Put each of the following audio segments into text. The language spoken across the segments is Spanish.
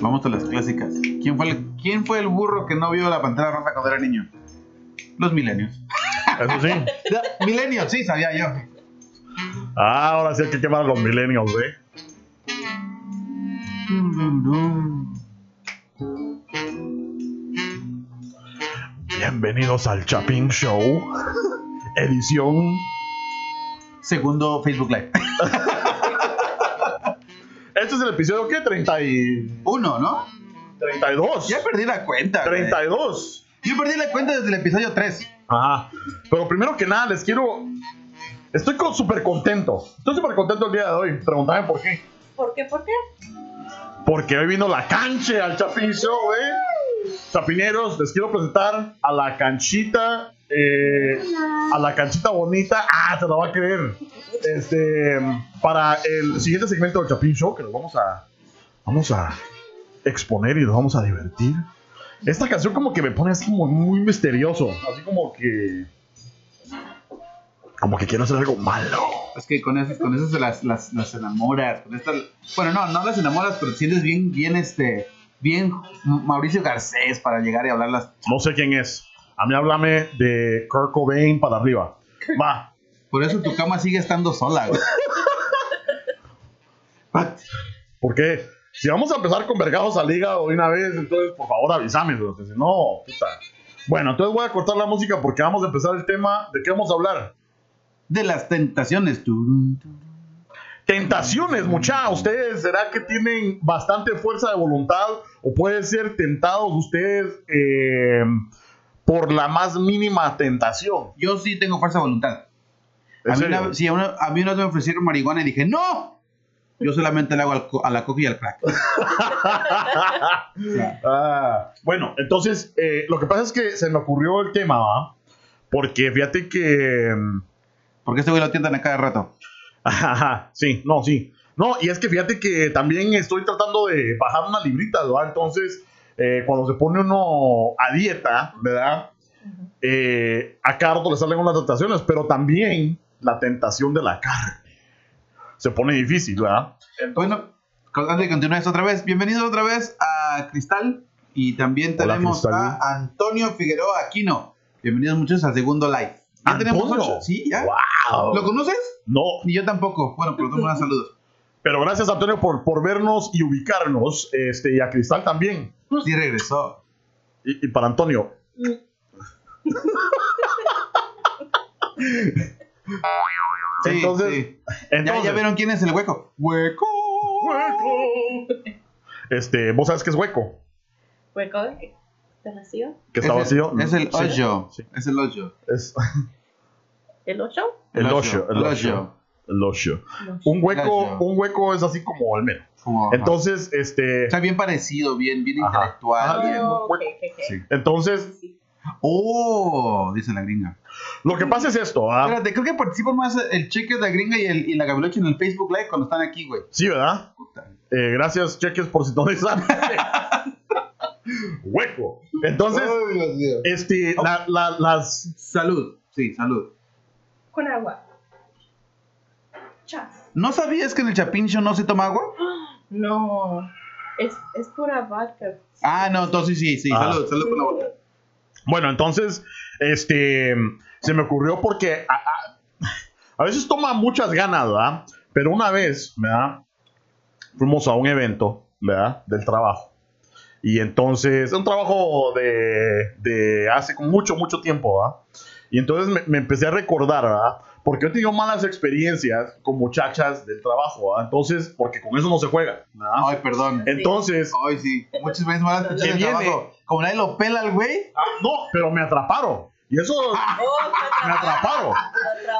Vamos a las clásicas. ¿Quién fue, el, ¿Quién fue el burro que no vio la pantera rosa cuando era niño? Los milenios. Eso sí. milenios, sí, sabía yo. Ah, ahora sí hay que quemar a los millennials, ¿eh? Bienvenidos al Chapin Show, edición. Segundo Facebook Live. Este es el episodio, ¿qué? 30 y... Uno, ¿no? 32. Ya perdí la cuenta. güey. 32. Yo perdí la cuenta desde el episodio 3. Ajá. Pero primero que nada, les quiero. Estoy con- súper contento. Estoy súper contento el día de hoy. Preguntame por qué. ¿Por qué? ¿Por qué? Porque hoy vino la cancha al Chapin Show, ¿eh? Chapineros, les quiero presentar a la canchita. Eh, a la canchita bonita. Ah, se la va a creer. Este. Para el siguiente segmento del Chapin Show, que nos vamos a. Vamos a exponer y nos vamos a divertir. Esta canción como que me pone así como muy misterioso. Así como que. Como que quiero hacer algo malo. Es que con eso, con eso se las, las, las enamoras. Con esta, bueno, no, no las enamoras, pero te sientes bien, bien, este, bien Mauricio Garcés para llegar y hablarlas. No sé quién es. A mí háblame de Kurt Cobain para arriba. Va. Por eso tu cama sigue estando sola, güey. Porque si vamos a empezar con vergajos al hígado una vez, entonces por favor avísame, si no, puta. Bueno, entonces voy a cortar la música porque vamos a empezar el tema. ¿De qué vamos a hablar? De las tentaciones. tú. Tentaciones, mucha. ¿Ustedes será que tienen bastante fuerza de voluntad o pueden ser tentados ustedes eh, por la más mínima tentación? Yo sí tengo fuerza de voluntad. ¿En A mí, una, sí, a, una, a mí una vez me ofrecieron marihuana y dije, ¡No! Yo solamente le hago al a la coca y al crack. Ah, bueno, entonces eh, lo que pasa es que se me ocurrió el tema, ¿va? Porque fíjate que... mm, Porque este güey lo tientan a cada rato. Ajá, sí, no, sí. No, y es que fíjate que también estoy tratando de bajar una librita, ¿verdad? Entonces, eh, cuando se pone uno a dieta, ¿verdad? Eh, a cada rato le salen unas tentaciones, pero también la tentación de la carne. Se pone difícil, ¿verdad? Bueno, con- antes de continuar otra vez, bienvenidos otra vez a Cristal. Y también tenemos a Antonio Figueroa Aquino. Bienvenidos muchos al segundo live. Ya tenemos ¿Antonio? ocho. Sí, ya. ¡Wow! ¿Lo conoces? No, Ni yo tampoco. Bueno, pero tengo unos saludos. pero gracias Antonio por, por vernos y ubicarnos, este, y a Cristal también. Sí regresó. Y, y para Antonio, Sí, Entonces- sí. entonces, ¿Ya, ya vieron quién es el hueco. Hueco. ¡Hueco! Este, ¿vos sabes qué es hueco? ¿Hueco? ¿Está vacío? Que está es el- vacío. Es el hoyo. sí. Es el hoyo. Es ¿El 8? el hoyo. hoyo, el hoyo. Hoyo. Un hueco, un hueco es así como al menos. Como- Entonces, este. O sea, bien parecido, bien, bien Ajá. intelectual. Ajá. bien. Oh. Sí. Entonces, Sí. Oh, dice la gringa. lo que pasa es esto, ¿ah? Espérate, creo que participan más el cheque de la gringa y, el, y la gaviloche en el Facebook Live cuando están aquí, güey. Sí, ¿verdad? Eh, gracias, cheques, por sintonizar. hueco. Entonces, Ay, Dios mío. este, la- la- las. Salud. Sí, salud. Con agua. ¿No sabías que en el Chapin Show no se toma agua? No. Es, es pura vodka. Ah, no, entonces sí, sí. Ah. Salud, salud con la boca. Bueno, entonces, este. Se me ocurrió porque. A, a- a veces toma muchas ganas, ¿verdad? Pero una vez, ¿verdad? Fuimos a un evento, ¿verdad? Del trabajo. Y entonces, un trabajo de, de hace mucho, mucho tiempo, ¿verdad? Y entonces me, me empecé a recordar, ¿verdad? Porque he tenido malas experiencias con muchachas del trabajo, ¿verdad? Entonces, porque con eso no se juega, ¿verdad? Ay, perdón. Entonces, Ay, sí. Muchas veces malas experiencias de viene. trabajo. Como nadie lo pela al güey, ah, no, pero me atraparon. Y eso Oh, me atraparon.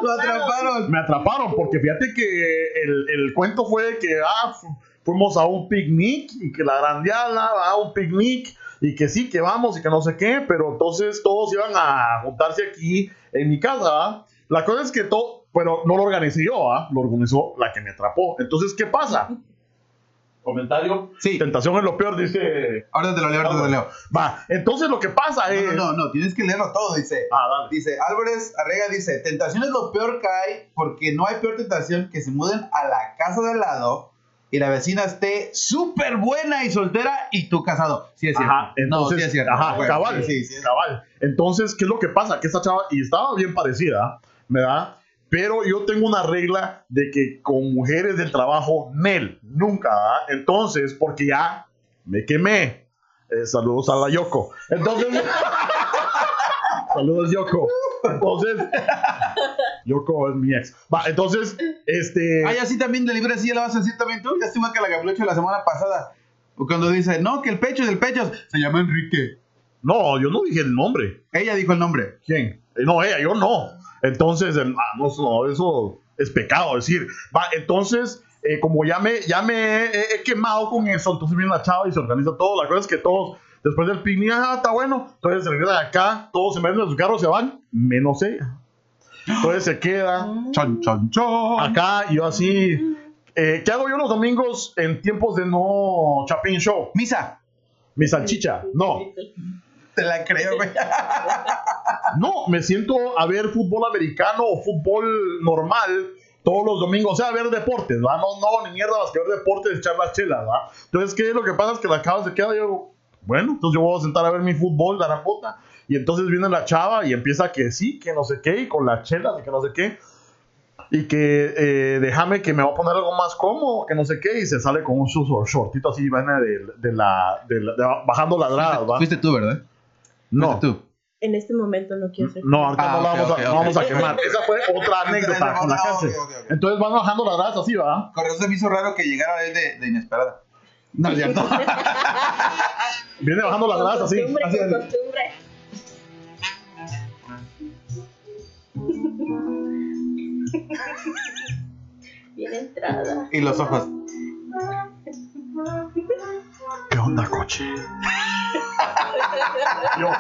lo atraparon. Me atraparon porque fíjate que el, el cuento fue que ah, fu- fuimos a un picnic y que la grandiala va a un picnic y que sí, que vamos y que no sé qué, pero entonces todos iban a juntarse aquí en mi casa. ¿va? La cosa es que todo, pero no lo organicé yo, ¿va? lo organizó la que me atrapó. Entonces, ¿qué pasa? Comentario. Sí. Tentación es lo peor, dice. Ahora te lo leo, ahora te lo leo. Va, entonces lo que pasa es. No, no, no, no, tienes que leerlo todo, dice. Ah, dale. Dice, Álvarez Arrega dice, tentación es lo peor que hay porque no hay peor tentación que se muden a la casa de al lado y la vecina esté súper buena y soltera y tú casado. Sí es cierto. Ajá, entonces, no, sí es cierto. ajá, Bueno, cabal, sí, sí, sí. cabal. Entonces, ¿qué es lo que pasa? Que esta chava, y estaba bien parecida, ¿verdad? Pero yo tengo una regla de que con mujeres del trabajo, Nel, nunca, ¿verdad? Entonces, porque ya me quemé. Eh, saludos a la Yoko. Entonces, saludos Yoko. Entonces, Yoko es mi ex. Va, entonces, este... Ah, ya sí también de libre sí ya la vas a decir también tú. Ya estuvo que la Gabriela la semana pasada. Cuando dice, no, que el pecho es el pecho. Se llama Enrique. No, yo no dije el nombre. Ella dijo el nombre. ¿Quién? Eh, No, ella, yo no. Entonces, eh, ah, no, eso es pecado decir. Va, entonces, eh, como ya me, ya me he, he quemado con eso, entonces viene la chava y se organiza todo. La cosa es que todos, después del picnic, ah, está bueno. Entonces se regresan acá, todos se meten en sus carros, se van, menos ella. Entonces se queda Chon, chon, chon. acá y yo así. eh, ¿Qué hago yo los domingos en tiempos de no Chapin Show? Misa. Mi salchicha. No, Te la creo, güey. No, me siento a ver fútbol americano o fútbol normal todos los domingos, o sea, a ver deportes, ¿va? No, no, ni mierda más que ver deportes, echar las chelas, ¿va? Entonces, ¿qué es lo que pasa? Es que la chava se queda, yo, bueno, entonces yo voy a sentar a ver mi fútbol, la puta. Y entonces viene la chava y empieza que sí, que no sé qué, y con las chelas y que no sé qué. Y que eh, déjame que me va a poner algo más cómodo, que no sé qué, y se sale con un short- shortito así, vaina de, de la, de la- de- bajando ladradas, ¿va? Fuiste tú, ¿verdad? No, tú. En este momento no quiero ser. no, ahorita Ah, no la ok, vamos, a, no vamos a quemar. Esa fue otra anécdota con la cárcel. Entonces van bajando las ratas así, ¿va? Con razón se me hizo raro que llegara él de, de inesperada. No, es cierto. Viene bajando las ratas así. costumbre, así, con así. costumbre. Bien entrada. y los ojos. ¿Qué onda, coche? Yo.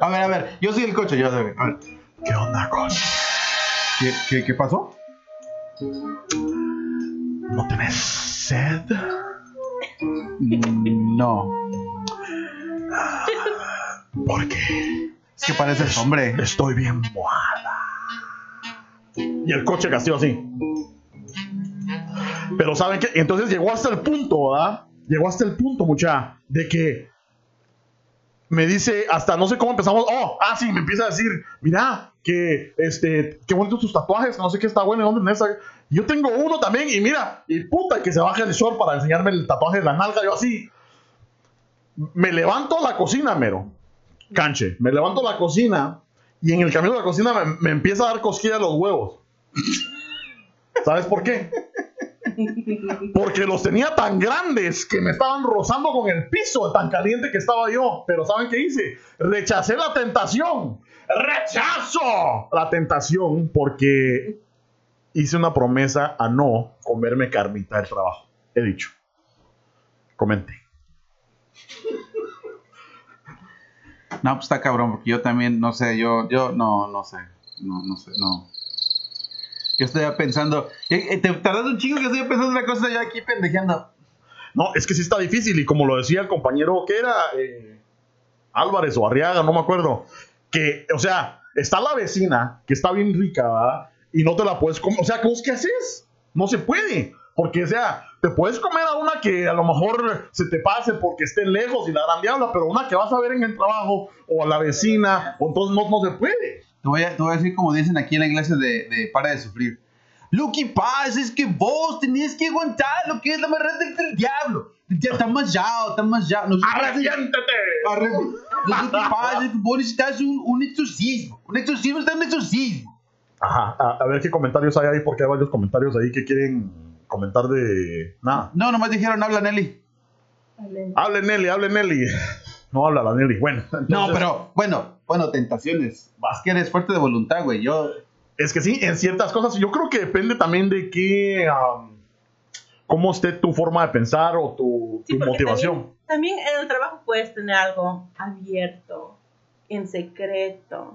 A ver, a ver. Yo soy el coche, yo soy. A ver. ¿qué onda, coche? ¿Qué, qué, qué pasó? ¿No tenés sed? No. Porque Es que pareces hombre. estoy bien mojada. Y el coche castigo así. Pero ¿saben qué? Entonces llegó hasta el punto, ¿verdad? Llegó hasta el punto, mucha, de que me dice, hasta no sé cómo empezamos. Oh, ah, sí, me empieza a decir, mira, que este, qué bonitos tus tatuajes, no sé qué está bueno, ¿y ¿dónde tenés? Yo tengo uno también, y mira, y puta, que se baja el short para enseñarme el tatuaje de la nalga, yo así. Me levanto a la cocina, mero. Canche, me levanto a la cocina y en el camino de la cocina me, me empieza a dar cosquilla los huevos. ¿Sabes por qué? Porque los tenía tan grandes que me estaban rozando con el piso, tan caliente que estaba yo. Pero ¿saben qué hice? Rechacé la tentación. ¡Rechazo! La tentación porque hice una promesa a no comerme carnita del trabajo. He dicho. Comente. No, pues está cabrón, porque yo también, no sé, yo, yo, no, no sé. No, no sé, no. Yo estoy ya pensando. eh, Te tardas un chingo que estoy pensando una cosa ya aquí pendejeando. No, es que sí está difícil y como lo decía el compañero que era eh, Álvarez o Arriaga, no me acuerdo, que, o sea, está la vecina que está bien rica ¿verdad? y no te la puedes comer, o sea, ¿cómo es que haces? No se puede, porque, o sea, te puedes comer a una que a lo mejor se te pase porque esté lejos y la gran diabla, pero una que vas a ver en el trabajo o a la vecina, o entonces no, no se puede. Te voy, a, te voy a decir como dicen aquí en la iglesia de, de Para de Sufrir. Lo que pasa es que vos tenés que aguantar lo que es la marrana del, del diablo. Ya está más ya, está más ya. Nosotros- ¡Arrepiéntete! Arre- Lo que pasa es que vos necesitas un, un exorcismo. Un exorcismo está un exorcismo. Ajá, a, a ver qué comentarios hay ahí, porque hay varios comentarios ahí que quieren comentar de nada. No, nomás dijeron, habla Nelly. Hable Nelly, hable Nelly. No habla la Nelly. Bueno, No, entonces- pero, bueno, bueno, tentaciones. Es que eres fuerte de voluntad, güey. Yo, Es que sí, en ciertas cosas. Yo creo que depende también de qué. am, cómo esté tu forma de pensar o tu, Sí, motivación. También, también en el trabajo puedes tener algo abierto, en secreto,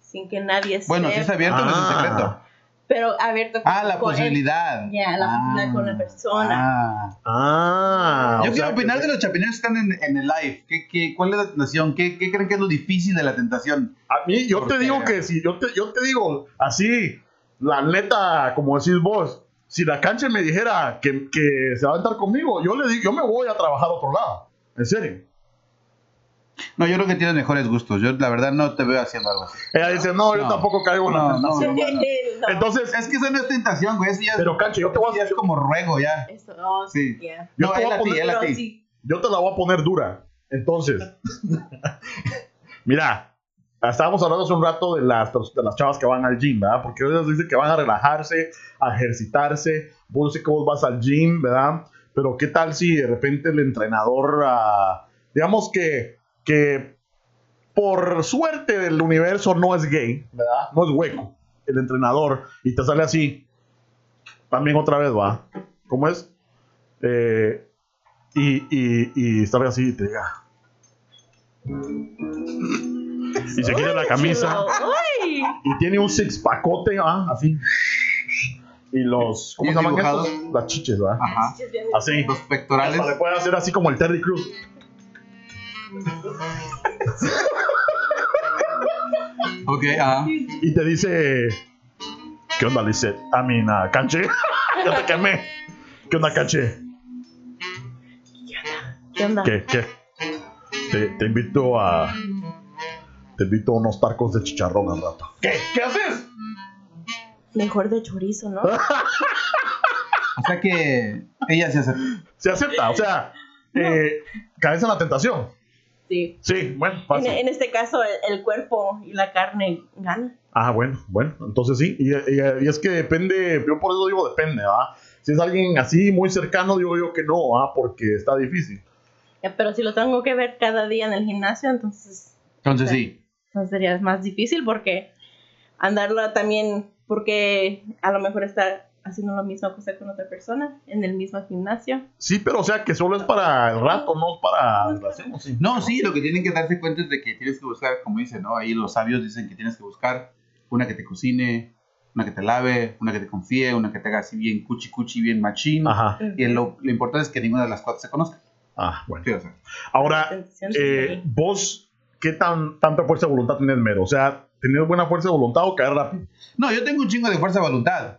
sin que nadie sepa. bueno, si es abierto, no es Ah. secreto. Pero abierto Ah, la con- posibilidad. Ya, la posibilidad con la persona. Ah. Ah. Yo quiero sea, opinar que- de los chapineros que están en, en el live. ¿Qué, qué, cuál es la tentación? ¿Qué, ¿Qué creen que es lo difícil de la tentación? A mí, yo te Porque- digo que si yo te, yo te digo así, la neta, como decís vos, si la cancha me dijera que, que se va a estar conmigo, yo le digo, yo me voy a trabajar a otro lado. En serio. No, yo creo que tienes mejores gustos. Yo, la verdad, no te veo haciendo algo así. Ella dice, no, yo No. tampoco caigo en la No, no, tentación. no. Entonces, Es que eso no es tentación, güey. Eso ya, pero cancha, yo te voy a ya es como ruego, ya. Eso, oh, Sí. yeah. Yo no, te voy a poner- a Pero ti. sí. yo te la voy a poner dura. Entonces, mira, estábamos hablando hace un rato de las, de las chavas que van al gym, ¿verdad? Porque ellos dicen que van a relajarse, a ejercitarse. Vos sé que vos vas al gym, ¿verdad? Pero ¿qué tal si de repente el entrenador, ah, digamos que, que por suerte del universo no es gay, ¿verdad? No es hueco, el entrenador, y te sale así. También otra vez, ¿va? ¿Cómo es? Eh, y, y, y sale así y te diga. Y se quita la camisa. Uy. y tiene un six pacote, ¿va? Así. Y los. ¿Cómo se llaman estos? Las chiches, ¿va? Ajá. Así. Los pectorales. Hasta le puede hacer así como el Terry Cruz. Ok, ah. Y te dice. ¿Qué onda, Lizette? I mean, uh, canche. ya te quemé. ¿Qué onda, canche? ¿Qué onda? ¿Qué? ¿Qué? Te, te invito a. Te invito a unos tacos de chicharrón al rato. ¿Qué? ¿Qué haces? Mejor de chorizo, ¿no? O sea que ella se hace. Se acepta, o sea, eh, caes en la tentación. Sí. Sí, bueno, En, fácil. en este caso, el, el cuerpo y la carne ganan. Ah, bueno, bueno, entonces sí. Y, y- y es que depende, yo por eso digo depende, ¿ah? Si es alguien así muy cercano, digo yo que no, ¿ah? Porque está difícil. Ya, Pero si lo tengo que ver cada día en el gimnasio, entonces Entonces sí. no sería más difícil porque andarlo también, porque a lo mejor está haciendo la misma cosa con otra persona en el mismo gimnasio. Sí, pero o sea que solo es para el rato, no es para relación, sí. No, sí, lo que tienen que darse cuenta es de que tienes que buscar, como dicen, ¿no? Ahí los sabios dicen que tienes que buscar una que te cocine, una que te lave, una que te confíe, una que te haga así bien cuchi cuchi, bien machín. Ajá. Y lo, lo importante es que ninguna de las cuatro se conozca. Ah, bueno. Sí, o sea, Ahora, eh, vos, ¿qué tan, tanta fuerza de voluntad tenés, Mero? O sea, ¿tenés buena fuerza de voluntad o caer rápido? No, yo tengo un chingo de fuerza de voluntad.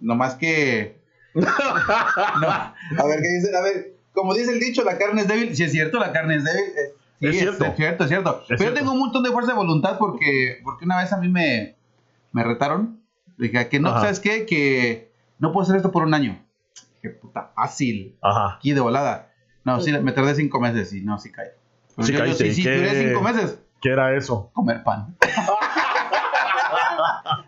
No más que. No. A ver, ¿qué dicen? A ver, como dice el dicho, la carne es débil. Si es cierto, la carne es débil. Es, sí, Es cierto. Es cierto, es cierto. Pero cierto. yo tengo un montón de fuerza de voluntad porque, porque una vez a mí me, me retaron. Dije, que no, Ajá. ¿sabes qué? Que no puedo hacer esto por un año. Qué puta fácil. Ajá. Aquí de volada. No, sí, me tardé cinco meses y no, sí caí. Sí caíste, sí, ¿y sí, duré cinco meses. ¿Qué era eso? Comer pan.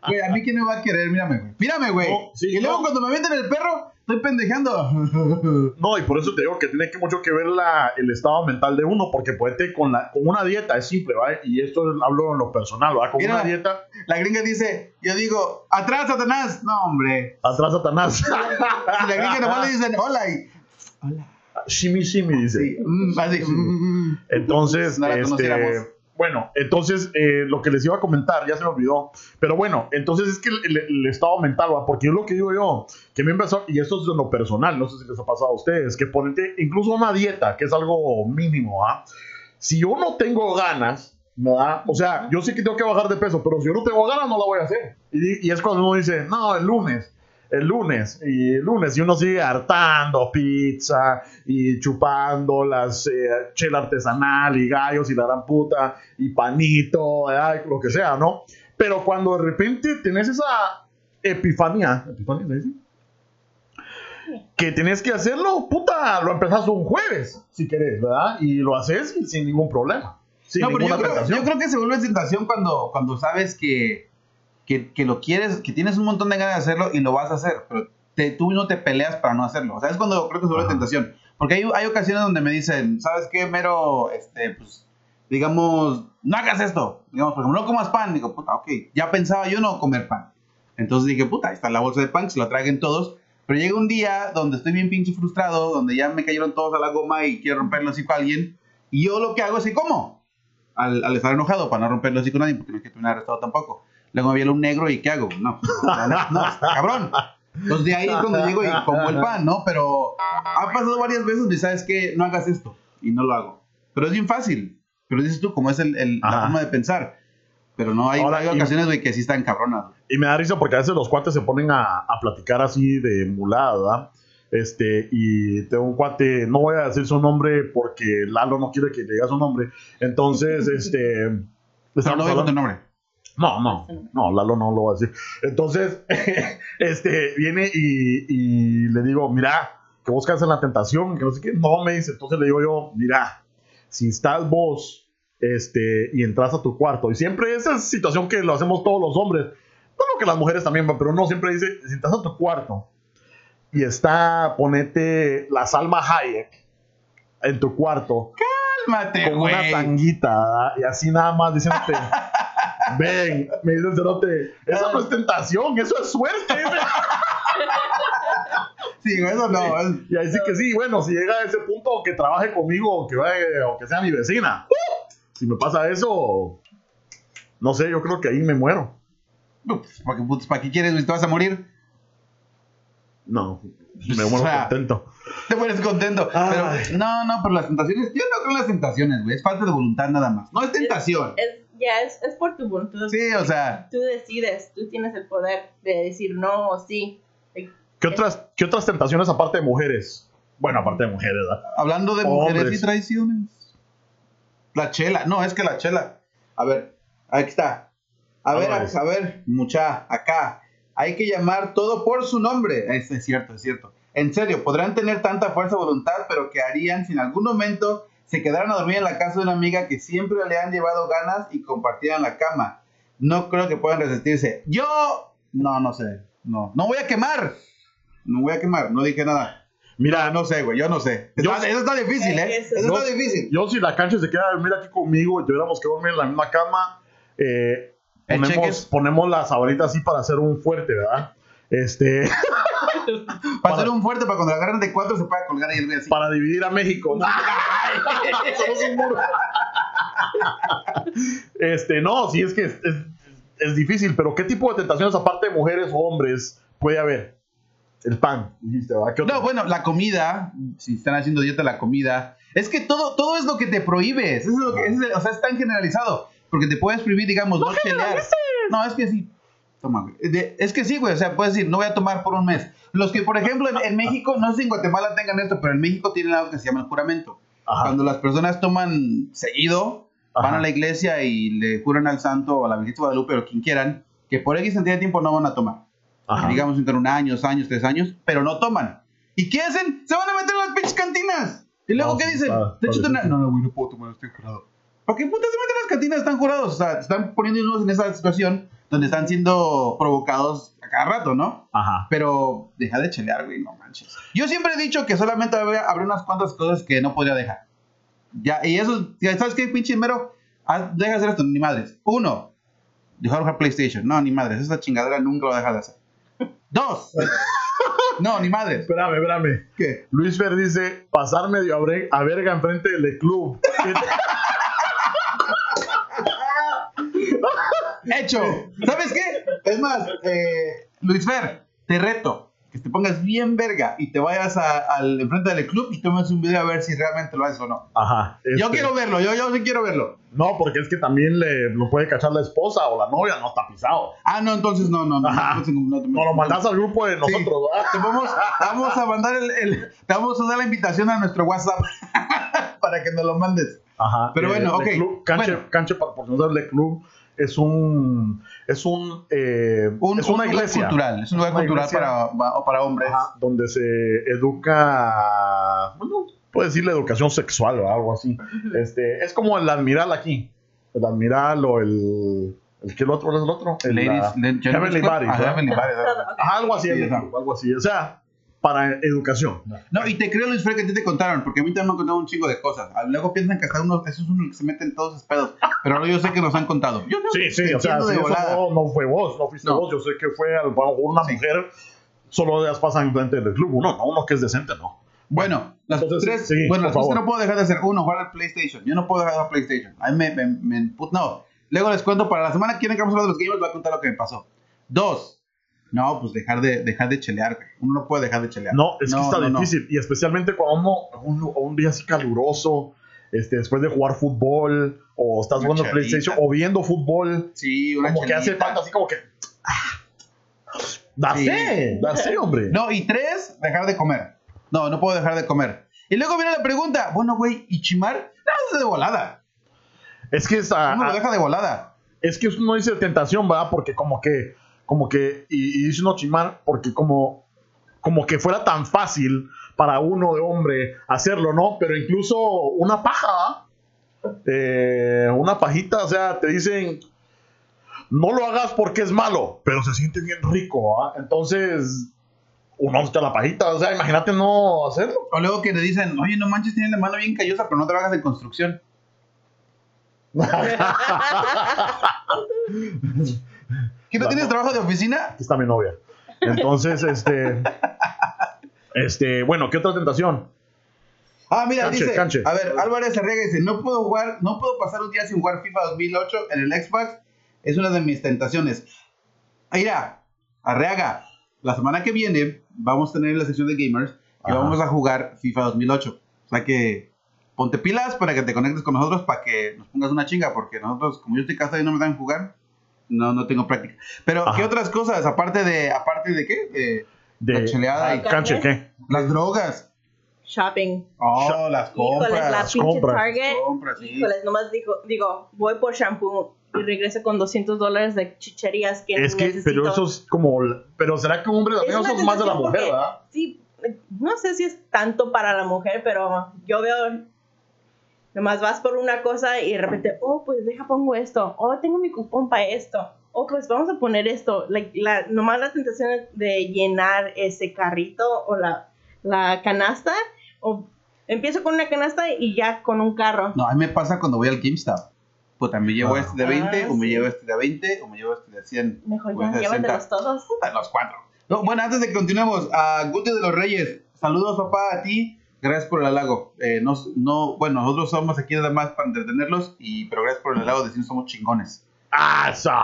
Güey, a mí quién me va a querer, mírame, güey. Mírame, güey. No, sí, y luego no. cuando me meten el perro, estoy pendejeando. No, y por eso te digo que tiene que mucho que ver la, el estado mental de uno, porque puede con, la, con una dieta es simple, ¿va? Y esto hablo en lo personal, ¿va? Con Mira. una dieta, La gringa dice, yo digo, atrás, Satanás. No, hombre. atrás Satanás. Y la gringa nomás le dicen, hola. Y, hola. shimi shimi, dice. Sí, mm, así. mm, mm. Entonces, No la este, conociéramos. Bueno, entonces eh, lo que les iba a comentar, ya se me olvidó. Pero bueno, entonces es que el, el- el estado mental, ¿va? porque yo lo que digo yo, que me empezó, y esto es en lo personal, no sé si les ha pasado a ustedes, que ponerte incluso una dieta, que es algo mínimo, ¿ah? Si yo no tengo ganas, ¿verdad? O sea, yo sé que tengo que bajar de peso, pero si yo no tengo ganas, no la voy a hacer. Y, y es cuando uno dice, no, el lunes. El lunes, y el lunes, y uno sigue hartando pizza y chupando las eh, chela artesanal y gallos y la gran puta y panito, lo que sea, ¿no? Pero cuando de repente tenés esa epifanía, ¿epifanía dice? Que tenés que hacerlo, puta, lo empezás un jueves, si querés, ¿verdad? Y lo haces sin ningún problema. Sin No, pero ninguna yo creo, yo creo que se vuelve tentación cuando, cuando sabes que, que, que lo quieres, que tienes un montón de ganas de hacerlo y lo vas a hacer, pero te, tú no te peleas para no hacerlo. O sea, es cuando creo que Ajá. tentación. Porque hay, hay ocasiones donde me dicen, ¿sabes qué, mero? Este, pues, digamos, no hagas esto. Digamos, por ejemplo, no comas pan. Digo, puta, ok. Ya pensaba yo no comer pan. Entonces dije, puta, ahí está la bolsa de pan, que se la traguen todos. Pero llega un día donde estoy bien pinche frustrado, donde ya me cayeron todos a la goma y quiero romperle el hocico a alguien. Y yo lo que hago es que como. Al, al estar enojado para no romperle el hocico a nadie, porque no es que te hubiera arrestado tampoco. Luego me viene un negro y ¿qué hago? No, no, no, cabrón. Entonces de ahí es cuando llego y como el pan, ¿no? Pero ha pasado varias veces y sabes que no hagas esto y no lo hago. Pero es bien fácil. Pero dices tú, como es el, el- la forma de pensar. Pero no, hay, Ahora, hay ocasiones, güey, que sí están cabronas. Y me da risa porque a veces los cuates se ponen a, a platicar así de mulada. Este, y tengo un cuate, no voy a decir su nombre porque Lalo no quiere que le diga su nombre. Entonces, este. Pero no tu hablando- nombre. No, no, no, Lalo no lo va a decir. Entonces, este, viene y, y le digo, mira, que vos caes en la tentación, que no sé qué. No, me dice. Entonces le digo yo, mira, si estás vos, este, y entras a tu cuarto, y siempre esa situación que lo hacemos todos los hombres, no lo que las mujeres también van, pero uno siempre dice, si entras a tu cuarto y está, ponete la Salma Hayek en tu cuarto, Cálmate, con una güey. tanguita y así nada más diciéndote ven me dice el cerote eso no es tentación eso es suerte. Sí, eso no. es- y ahí sí que sí bueno si llega a ese punto que trabaje conmigo o que vaya o que sea mi vecina si me pasa eso no sé yo creo que ahí me muero Pues, ¿Para qué, putos, ¿para qué quieres, güey? ¿Te vas a morir? no me O muero sea, contento Te mueres contento. Ay. Pero, no, no, pero las tentaciones. Yo no creo en las tentaciones, güey. Es falta de voluntad nada más. No es tentación. Es, ya es, es por tu voluntad. Sí, o sea. Tú decides, tú tienes el poder de decir no o sí. ¿Qué otras, ¿Qué otras tentaciones aparte de mujeres? Bueno, aparte de mujeres, ¿verdad? Hablando de mujeres Hombres. y traiciones. La chela. No, es que la chela. A ver, aquí está. A ver, a, ver, mucha, acá. Hay que llamar todo por su nombre. Es, es cierto, es cierto. En serio, podrán tener tanta fuerza de voluntad, pero ¿qué harían si en algún momento se quedaran a dormir en la casa de una amiga que siempre le han llevado ganas y compartieran la cama? No creo que puedan resistirse. Yo, no, no sé. No, no voy a quemar. No voy a quemar, no dije nada. Mira, No sé, güey, yo no sé. Yo- Está- eso está difícil, ¿eh? Eso- Eso yo- está difícil. Yo, si la cancha se queda a dormir aquí conmigo y tuviéramos que dormir en la misma cama, eh, El ponemos, ponemos la sabanita así para hacer un fuerte, ¿verdad? Este, Para hacer un fuerte, para cuando la agarren de cuatro se pueda colgar ahí el güey así. para dividir a México. Somos un muro. este, no, sí es que es, es- es difícil, pero ¿qué tipo de tentaciones aparte de mujeres o hombres puede haber? El pan, dijiste, ¿verdad? ¿Qué otro? No, bueno, la comida, si están haciendo dieta, la comida. Es que todo, todo es lo que te prohíbes. Eso es lo que, es o sea, es tan generalizado. Porque te puedes prohibir, digamos, no, chelear. No, es que sí. Toma, güey. De- es que sí, güey. O sea, puedes decir, no voy a tomar por un mes. Los que, por ejemplo, en, en México, no sé si en Guatemala tengan esto, pero en México tienen algo que se llama el juramento. Ajá. Cuando las personas toman seguido, van a la iglesia y le juran al santo o a la Virgen de Guadalupe o quien quieran, que por X cantidad de tiempo no van a tomar. Ajá. Digamos entre un año, dos años, tres años, pero no toman. ¿Y qué hacen? Se van a meter a las pinches cantinas. ¿Y luego No, qué dicen? Te una-. No, no, güey, no puedo tomar, estoy jurado. ¿Para qué putas se meten las cantinas? Están jurados. O sea, están poniéndonos en esa situación donde están siendo provocados a cada rato, ¿no? Ajá. Pero deja de chelear, güey, no manches. Yo siempre he dicho que solamente habría, habría unas cuantas cosas que no podría dejar. Ya, y eso, ¿sabes qué, pinche mero? Haz- Deja de hacer esto, ni madres. Uno, dejar de jugar PlayStation. No, ni madres, esa chingadera nunca lo deja de hacer. Dos, no, ni madres. Espérame, espérame. ¿Qué? Luis Fer dice, pasar medio a verga enfrente del club. Hecho. ¿Sabes qué? Es más, eh, Luis Fer, te reto que te pongas bien verga y te vayas a- al enfrente del club y tomes un video a ver si realmente lo haces o no. Ajá. Yo este, quiero verlo, yo, yo sí quiero verlo. No, porque es que también le, lo puede cachar la esposa o la novia, no está pisado. Ah, no, entonces no, no, no. Entonces no te- No lo mandas al grupo de nosotros, ¿verdad? Te vamos, vamos a mandar el, el- te vamos a dar la invitación a nuestro WhatsApp para que nos lo mandes. Ajá. Pero bueno, Le ok, Club, canche, bueno. canche, pa- por no darle club, es un. Es un. eh, Un, es una un iglesia. lugar cultural, es un lugar cultural para, para hombres. Ajá, donde se educa. Bueno, puede decirle educación sexual o algo así. Este, es como el admiral aquí. El admiral o el. ¿El qué el otro? ¿Cuál es el otro? El, Ladies, yo- Heavenly Bodies. Heavenly Bodies, algo así, Sí, algo así. O sea, para educación. No, y te creo, Luis Fer, que a ti te contaron, porque a mí también me han contado un chingo de cosas. Ah, Luego piensan que hasta uno, eso es uno que se mete en todos esos pedos. Pero ahora yo sé que nos han contado. Yo no- Sí, sí, o sea, si no, no fue vos, no fuiste No. vos. Yo sé que fue a lo mejor una Sí. mujer, solo ellas pasan frente del club. Uno, no, uno que es decente, no. Bueno, las Entonces, tres, sí, bueno, las favor. no puedo dejar de hacer. Uno, jugar al PlayStation. Yo no puedo dejar de jugar PlayStation. A mí me, me, no. Luego les cuento, para la semana que viene que vamos a hablar de los gamers, voy a contar lo que me pasó. Dos, no, pues dejar de, dejar de chelear, güey. Uno no puede dejar de chelear. No, es que está no, no. difícil. Y especialmente cuando uno, un, un día así caluroso, este, después de jugar fútbol o estás Una jugando chelita. PlayStation, o viendo fútbol, Sí, una como que hace falta así como que. ah, Da Sí. sé, da sé, hombre. No, y tres, dejar de comer. No, no puedo dejar de comer. Y luego viene la pregunta, bueno, güey, ¿y chimar? No, de volada. Es que es, Uno lo deja de volada. es que uno dice tentación, ¿verdad? Porque como que, como que, y, y dice uno chimar, porque como, como que fuera tan fácil para uno de hombre hacerlo, ¿no? Pero incluso una paja. Eh, una pajita, o sea, te dicen, no lo hagas porque es malo, pero se siente bien rico, ¿ah? Entonces, uno busca la pajita, o sea, imagínate no hacerlo. O luego que le dicen, oye, no manches, tienes la mano bien callosa, pero no trabajas en construcción. ¿Qué no La tienes no- trabajo de oficina? Está mi novia. Entonces, este. Este, bueno, ¿qué otra tentación? Ah, mira, Canche, dice, canche. a ver, Álvarez Arriaga dice, no puedo jugar, no puedo pasar un día sin jugar FIFA 2008 en el Xbox, es una de mis tentaciones. Mira, Arriaga, la semana que viene vamos a tener la sección de gamers y Ajá. vamos a jugar FIFA 2008. O sea que ponte pilas para que te conectes con nosotros para que nos pongas una chinga, porque nosotros, como yo estoy casado y no me dan jugar, no, no tengo práctica. Pero, ¿qué otras cosas? Aparte de, aparte de qué? De, De la cheleada y canche, ¿qué? las drogas. Shopping. Oh, las compras. Híjoles, la las pinche compras. Target. Compras, sí. Híjoles, nomás digo, digo, voy por shampoo y regreso con 200 dólares de chicherías que Es que, necesito. pero eso es como. Pero será que un hombre también eso es más de la mujer, porque- ¿verdad? Sí, no sé si es tanto para la mujer, pero yo veo, nomás vas por una cosa y de repente, oh, pues deja pongo esto, oh, tengo mi cupón para esto, oh, pues vamos a poner esto. Like, la, nomás la tentación de llenar ese carrito o la, la canasta, o empiezo con una canasta y ya con un carro. No, a mí me pasa cuando voy al GameStop. Puta, me llevo Ah. este de 20, Ah, o me sí. llevo este de 20, o me llevo este de 100. Mejor este ya, de 60. llévatelos todos. Puta, los cuatro. No, bueno, antes de que continuemos, a Guti de los Reyes, saludos papá a ti, gracias por el halago. Eh, no, no, bueno, nosotros somos aquí nada más para entretenerlos, y, pero gracias por el halago, decir somos chingones. ¡Asa!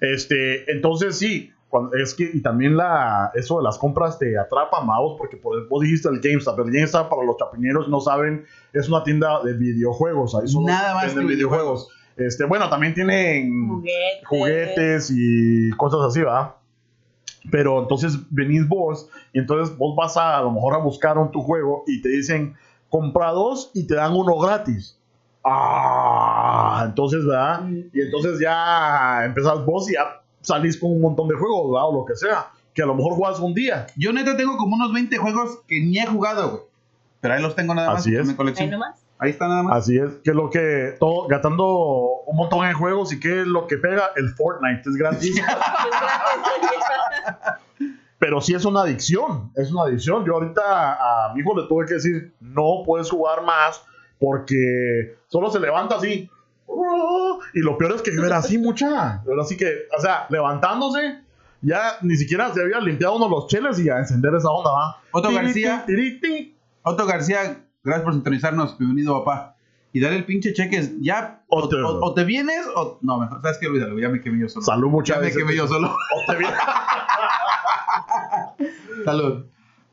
Este, entonces sí, cuando- es que y también la, eso de las compras te atrapan, vamos, porque por, vos dijiste el GameStop. El GameStop, para los chapineros no saben, es una tienda de videojuegos. Ahí solo Nada más que videojuegos. Este, bueno, también tienen Juguetes. juguetes y cosas así, ¿va? Pero entonces venís vos y entonces vos vas a, a lo mejor a buscar un tu juego y te dicen compra dos y te dan uno gratis. Ah, entonces, ¿verdad? Y entonces ya empezás vos y ya salís con un montón de juegos, ¿verdad? O lo que sea, que a lo mejor juegas un día. Yo neta tengo como unos 20 juegos que ni he jugado, güey. Pero ahí los tengo nada más Así en es. mi Ahí colección. nomás. Ahí está nada más. Así es, que es lo que, todo, gastando un montón de juegos y que es lo que pega el Fortnite, es gratis. Pero sí es una adicción, es una adicción. Yo ahorita a mi hijo le tuve que decir, no puedes jugar más porque solo se levanta así. Y lo peor es que yo era así mucha. Pero así que, o sea, levantándose, ya ni siquiera se había limpiado uno los cheles y a encender esa onda, ¿va? Otto García. Otto García, gracias por sintonizarnos. Bienvenido, papá. Y dale el pinche cheques. Ya, o, o- o te vienes o. No, mejor, ¿sabes qué? Olvídalo, ya me quemé yo solo. Salud, Ya muchachos. me quemé yo solo. Salud.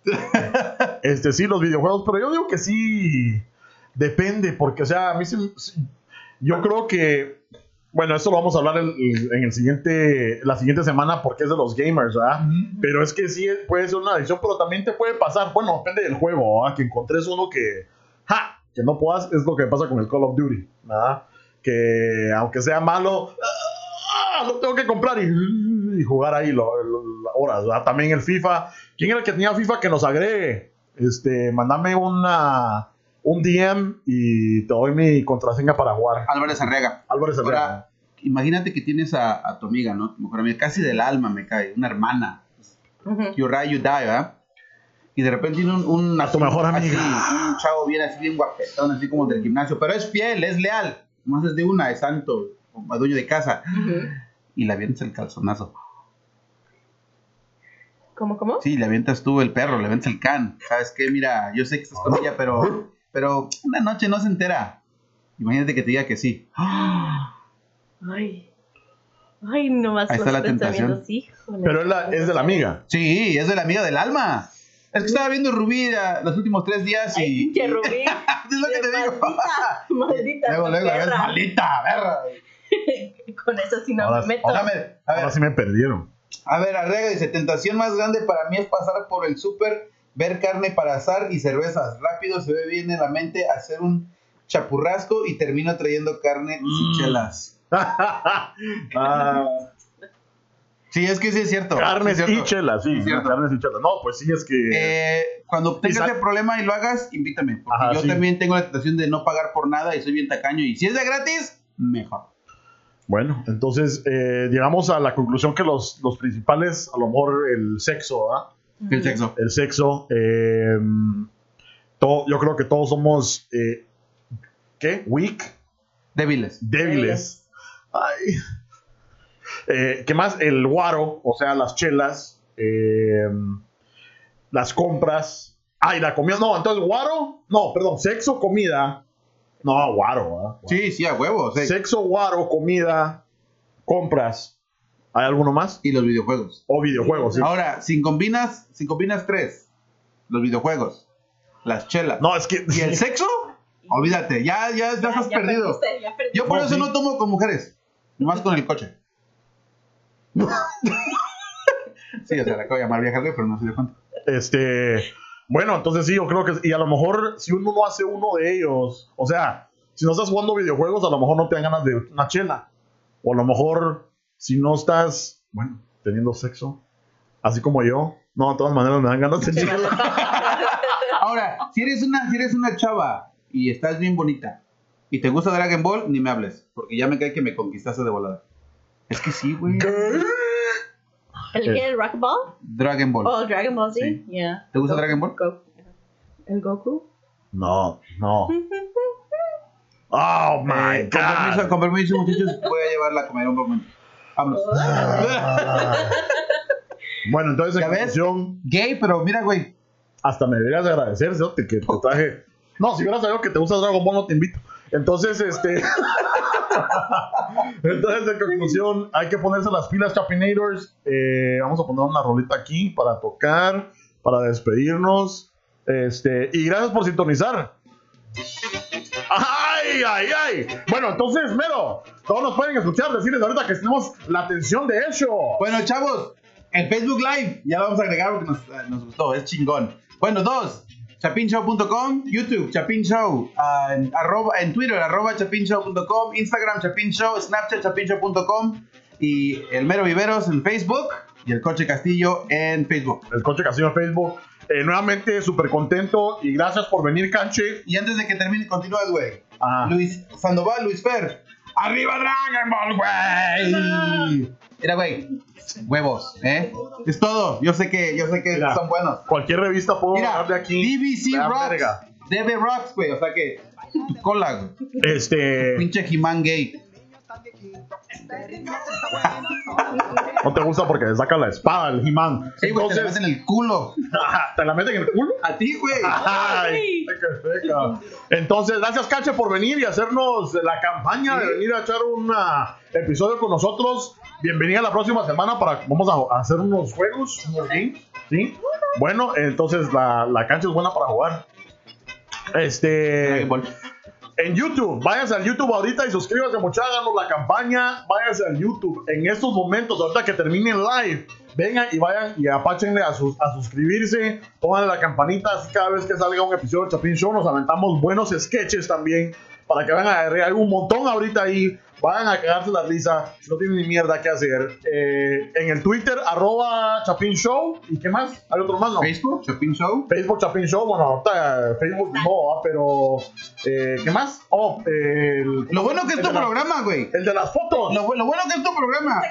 Este, sí, los videojuegos, pero yo digo que sí depende, porque, o sea, a mí sí- yo creo que, bueno, esto lo vamos a hablar el- en el siguiente, la siguiente semana porque es de los gamers, ¿verdad? Pero es que sí puede ser una adicción, pero también te puede pasar, bueno, depende del juego, ¿verdad? Que encontres uno que, ja, que no puedas, es lo que pasa con el Call of Duty, ¿verdad? Que aunque sea malo, ah, lo tengo que comprar y, y jugar ahí lo- ¿verdad? También el FIFA, ¿quién era el que tenía FIFA que nos agregue? Este, mandame una, un DM y te doy mi contraseña para jugar. Álvarez Arrega. Álvarez Herrera. Ahora, imagínate que tienes a, a tu amiga, ¿no? Tu mejor amiga, casi del alma me cae, una hermana. Ujú. You ride, you die, ¿verdad? Y de repente tiene un, un, A tu mejor así, amiga. un chavo bien así, bien guapetón, así como del gimnasio, pero es fiel, es leal. Más es de una, es santo, como dueño de casa. Ujú. Y le avientas el calzonazo. ¿Cómo, cómo? Sí, le avientas tú el perro, le avientas el can. ¿Sabes qué? Mira, yo sé que estás con ella, pero, pero una noche no se entera. Imagínate que te diga que sí. Ay. Ay, nomás Ahí está los la tentación. híjole. Pero es, la- es de la amiga. Sí, es de la amiga del alma. Es que estaba viendo Rubí ah, los últimos tres días Ay, y. pinche Rubí. es lo que te digo. Maldita, maldita. Luego, luego, es maldita, verga. Con eso sí no Ahora- me meto. A a ver, Ahora sí me perdieron. A ver, Arrega dice: Tentación más grande para mí es pasar por el súper, ver carne para asar y cervezas. Rápido se ve bien en la mente hacer un chapurrasco y termino trayendo carne Mm. y chelas. Ah, Sí, es que sí es cierto. carnes sí es y chelas, sí. Sí, cierto. carnes y chelas. No, pues sí, es que. Eh, cuando tengas ese problema y lo hagas, invítame. Porque Ajá, yo sí. también tengo la tentación de no pagar por nada y soy bien tacaño. Y si es de gratis, mejor. Bueno, entonces eh, llegamos a la conclusión que los, los principales, a lo mejor el sexo, ¿ah? El sexo. El sexo. eh, todo, yo creo que todos somos. eh, ¿Qué? Weak. Débiles. débiles. Ay. Eh, ¿Qué más? El guaro, o sea, las chelas, eh, las compras. Ay, la comida. No, entonces, guaro. No, perdón, sexo, comida. No, guaro. ¿ah? Sí, sí, a huevo. sí. Sexo, guaro, comida, compras. ¿Hay alguno más? Y los videojuegos. O videojuegos. ¿sí? Ahora, si combinas, si combinas tres, los videojuegos, las chelas No, es que. y el sexo, olvídate, ya, ya, ya estás perdido. perdiste, ya perdiste. Yo por No, eso sí. no tomo con mujeres, nomás con el coche. sí, o sea, la acabo de llamar vieja, güey, pero no se dio cuenta. Este, bueno, entonces sí, yo creo que, y a lo mejor si uno no hace uno de ellos, o sea, si no estás jugando videojuegos, a lo mejor no te dan ganas de una chela. O a lo mejor si no estás, bueno, teniendo sexo, así como yo, no, de todas maneras me dan ganas de chela. Ahora, si eres una, si eres una chava y estás bien bonita y te gusta Dragon Ball, ni me hables, porque ya me cae que me conquistaste de volada. Es que sí, güey. ¿El qué? ¿El Rock Ball? Dragon Ball. Oh, Dragon Ball Z. Sí. Yeah. ¿Te gusta Dragon Ball? Go- ¿El Goku? No, no. Oh my Eh, con, permiso, god. con permiso, muchachos, voy a llevarla a comer un momento. Vámonos. Bueno, entonces ¿Ya en ves? conclusión, Gay, pero mira, güey. hasta me deberías de agradecer, ¿sí? que te traje. No, si hubieras sabido que te gusta Dragon Ball, no te invito. Entonces, este. Entonces, en conclusión, hay que ponerse las pilas, Chapinators. Eh, vamos a poner una rolita aquí para tocar, para despedirnos. Este, y gracias por sintonizar. ¡Ay, ay, ay! Bueno, entonces, Mero, todos nos pueden escuchar, decirles ahorita que tenemos la atención de hecho. Bueno, chavos, el Facebook Live ya vamos a agregar porque nos, eh, nos gustó, es chingón. Bueno, dos, chapinshow.com, YouTube, Chapin Show, ah, en, arroba, en Twitter, arroba chapinshow.com, Instagram, Chapin Show, Snapchat, chapinshow.com y el Mero Viveros en Facebook y el Coche Castillo en Facebook. El coche casino en Facebook. Eh, nuevamente, súper contento y gracias por venir, Canche. Y antes de que termine, continúas, güey. Luis Sandoval, Luis Fer. ¡Arriba Dragon Ball, güey! Mira, güey. Huevos, ¿eh? Es todo. Yo sé que, yo sé que Mira. son buenos. Cualquier revista puedo Mira, hablar de aquí. DBC Rocks. verga. DB Rocks, güey. O sea que tu cola, güey. Este. Pinche He-Man gay. No te gusta porque le saca la espada el He-Man. Sí, güey, te la meten en el culo. ¿te la meten en el culo? A ti, güey. Ay, qué feca. Entonces, gracias, Canche, por venir y hacernos la campaña de venir a echar un ah, episodio con nosotros. Bienvenida la próxima semana para vamos a, hacer unos juegos, ¿sí? Bueno, entonces la, la cancha es buena para jugar. Este. En YouTube, váyanse al YouTube ahorita y suscríbanse, muchachos, háganos la campaña, váyanse al YouTube. En estos momentos, ahorita que termine el live, vengan y vayan y apáchenle a, sus- a suscribirse, pónganle la campanita, cada vez que salga un episodio de Chapin Show nos aventamos buenos sketches también, para que vayan a hay un montón ahorita ahí, vayan a cagarse la risa, si no tienen ni mierda que hacer. Eh, en el Twitter, arroba Chapin Show, ¿y qué más? ¿Hay otro más? No. Facebook, Chapin Show. Facebook Chapin Show, bueno, ahorita eh, Facebook no, pero eh, ¿qué más? Oh, el, Lo bueno que es tu programa, güey. el de las fotos. Lo, bu- lo bueno que es tu programa.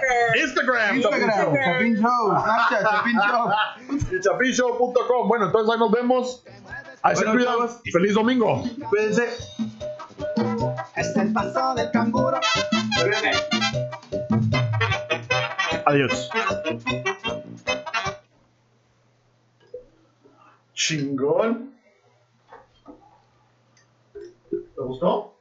Instagram, Instagram, Chapin Chapin Show. Snapchat, Chapin Show. Chapinshow.com. Bueno, entonces ahí nos vemos. Ahí se Bueno, cuidan. chavos. Feliz domingo. Cuídense. Es el paso del canguro. Adiós. Chingón. ¿Te gustó?